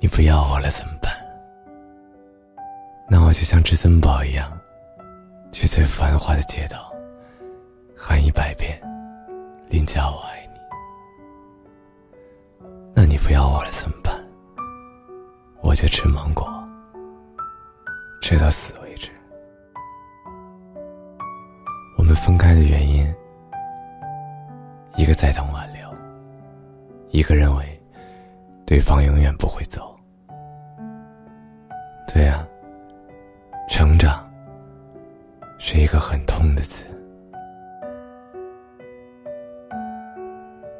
你不要我了怎么办？那我就像至尊宝一样，去最繁华的街道，喊一百遍“林佳，我爱你”。那你不要我了怎么办？我就吃芒果，吃到死为止。我们分开的原因，一个在等挽留，一个认为对方永远不会走。对啊，成长是一个很痛的词。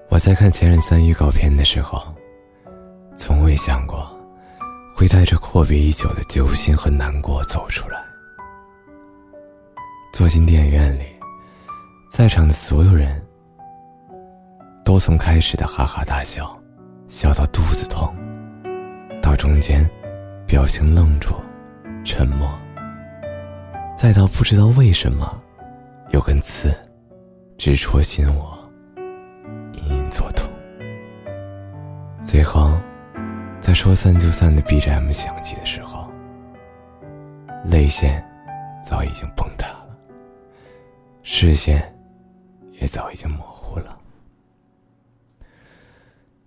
我在看《前任三》预告片的时候，从未想过会带着阔别已久的揪心和难过走出来。坐进电影院里，在场的所有人都从开始的哈哈大笑，笑到肚子痛，到中间。表情愣住，沉默。再到不知道为什么，有根刺，直戳心窝，隐隐作痛。最后，在说散就散的 BGM 响起的时候，泪腺早已经崩塌了，视线也早已经模糊了。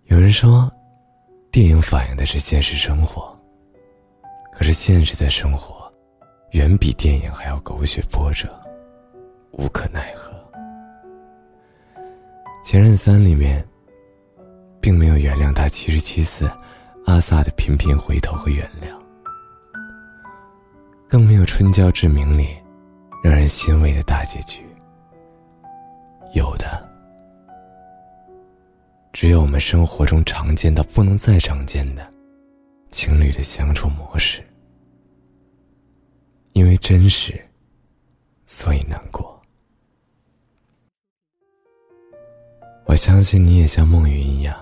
有人说，电影反映的是现实生活。可是现实的生活，远比电影还要狗血波折，无可奈何。《前任三》里面，并没有原谅他七十七次阿萨的频频回头和原谅，更没有《春娇志明》里让人欣慰的大结局。有的，只有我们生活中常见到不能再常见的情侣的相处模式。因为真实，所以难过。我相信你也像梦云一样，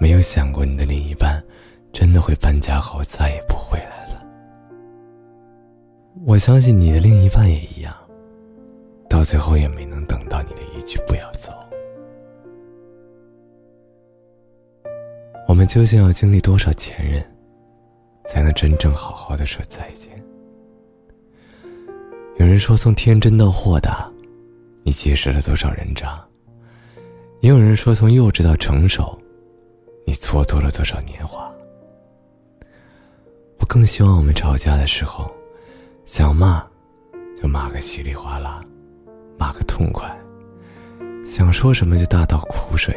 没有想过你的另一半真的会搬家后再也不回来了。我相信你的另一半也一样，到最后也没能等到你的一句“不要走”。我们究竟要经历多少前任？才能真正好好的说再见。有人说，从天真到豁达，你结识了多少人渣？也有人说，从幼稚到成熟，你蹉跎了多少年华？我更希望我们吵架的时候，想骂就骂个稀里哗啦，骂个痛快；想说什么就大倒苦水，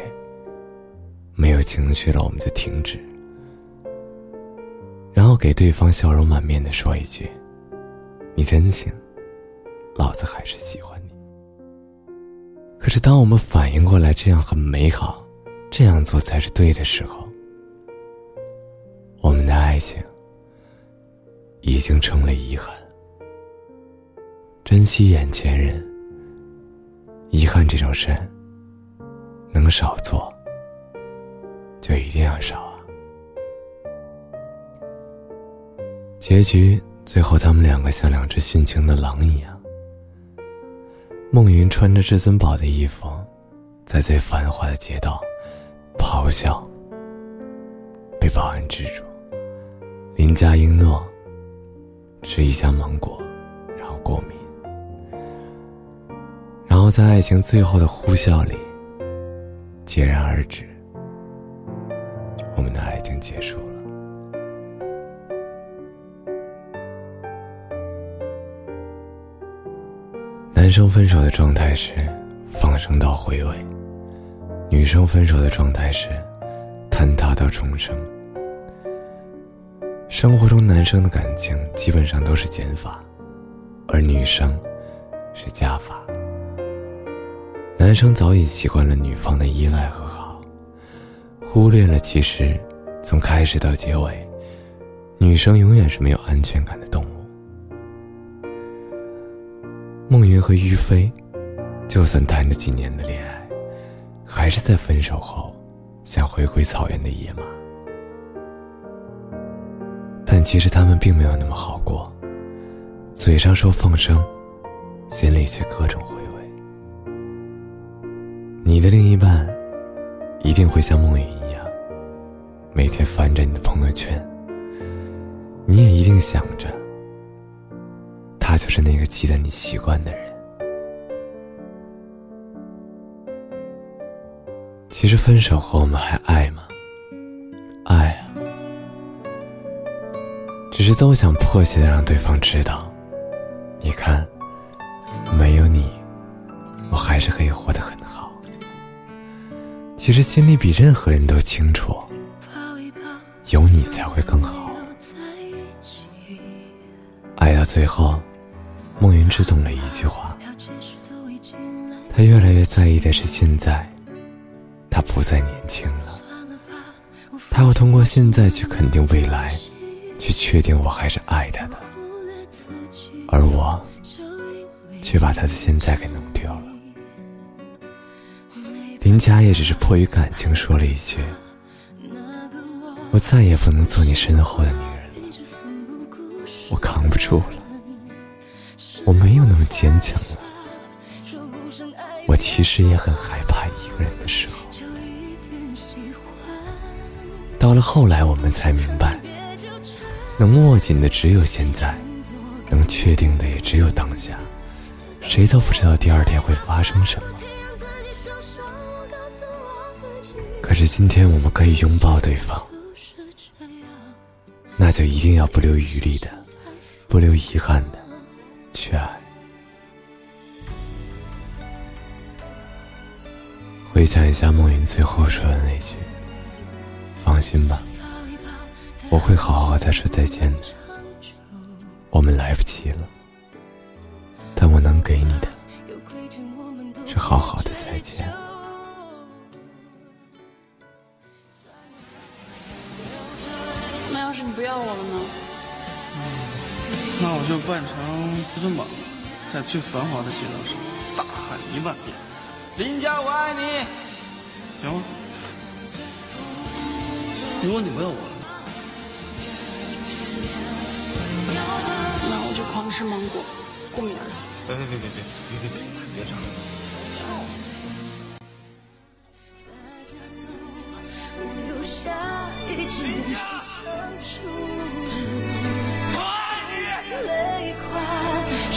没有情绪了我们就停止。然后给对方笑容满面的说一句：“你真行，老子还是喜欢你。”可是当我们反应过来这样很美好，这样做才是对的时候，我们的爱情已经成了遗憾。珍惜眼前人，遗憾这种事，能少做就一定要少啊。结局最后，他们两个像两只殉情的狼一样。梦云穿着至尊宝的衣服，在最繁华的街道咆哮，被保安制住。林佳璎诺吃一下芒果，然后过敏，然后在爱情最后的呼啸里戛然而止。我们的爱情结束了。男生分手的状态是放生到回味，女生分手的状态是坍塌到重生。生活中，男生的感情基本上都是减法，而女生是加法。男生早已习惯了女方的依赖和，忽略了其实从开始到结尾，女生永远是没有安全感的动物。孟云和于飞，就算谈了几年的恋爱，还是在分手后想回归草原的野马。但其实他们并没有那么好过，嘴上说放生，心里却各种回味。你的另一半，一定会像梦云，每天翻着你的朋友圈，你也一定想着，他就是那个记得你习惯的人。其实分手后我们还爱吗？爱啊，只是都想迫切的让对方知道，你看，没有你，我还是可以活得很好。其实心里比任何人都清楚，有你才会更好。爱到最后，孟云只懂了一句话，他越来越在意的是现在。他不再年轻了，他要通过现在去肯定未来，去确定我还是爱他的，而我却把他的现在给弄丢了。林佳也只是迫于感情说了一句：“我再也不能做你身后的女人了，我扛不住了，我没有那么坚强了，我其实也很害怕一个人的时候。”到了后来，我们才明白，能握紧的只有现在，能确定的也只有当下。谁都不知道第二天会发生什么。可是今天我们可以拥抱对方，那就一定要不留余力的、不留遗憾的去爱。回想一下梦云最后说的那句。放心吧，我会好好再说再见的。我们来不及了，但我能给你的，是好好的再见。那我就扮成至尊宝，在最繁华的街道上大喊一万遍：“林佳，我爱你！”行吗？如果你不要我，那我就狂吃芒果，过敏而死。别别别别别别别别别唱！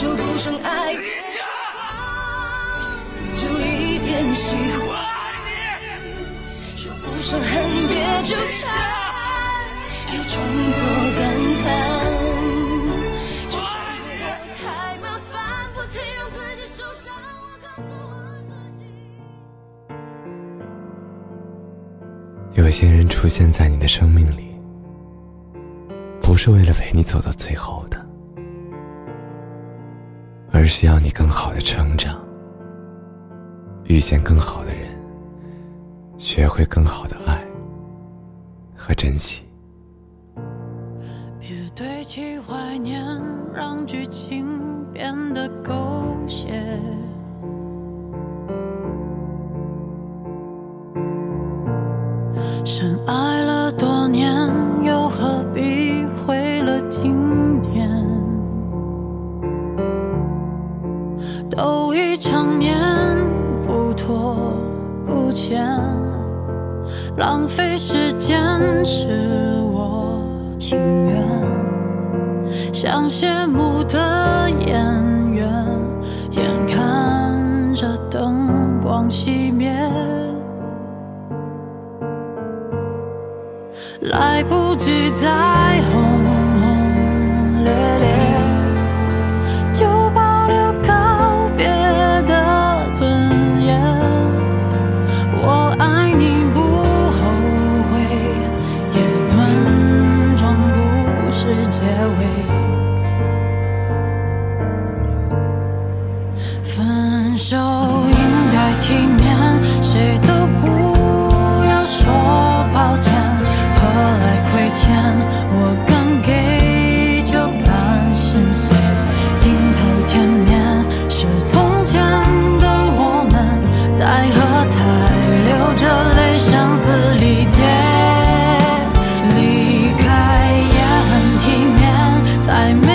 说不上爱，就一点喜欢；说不上恨别纠缠，又装作感叹。就当作我太麻烦，不停让自己受伤。我告诉我自己，有些人出现在你的生命里，不是为了陪你走到最后的，而是要你更好的成长，遇见更好的人。学会更好的爱和珍惜。别堆砌怀念，让剧情变得狗血。深爱了多年，都已成年，不拖不欠。浪费时间是我情愿，像谢幕的演员，眼看着灯光熄灭，来不及再轰 I'm.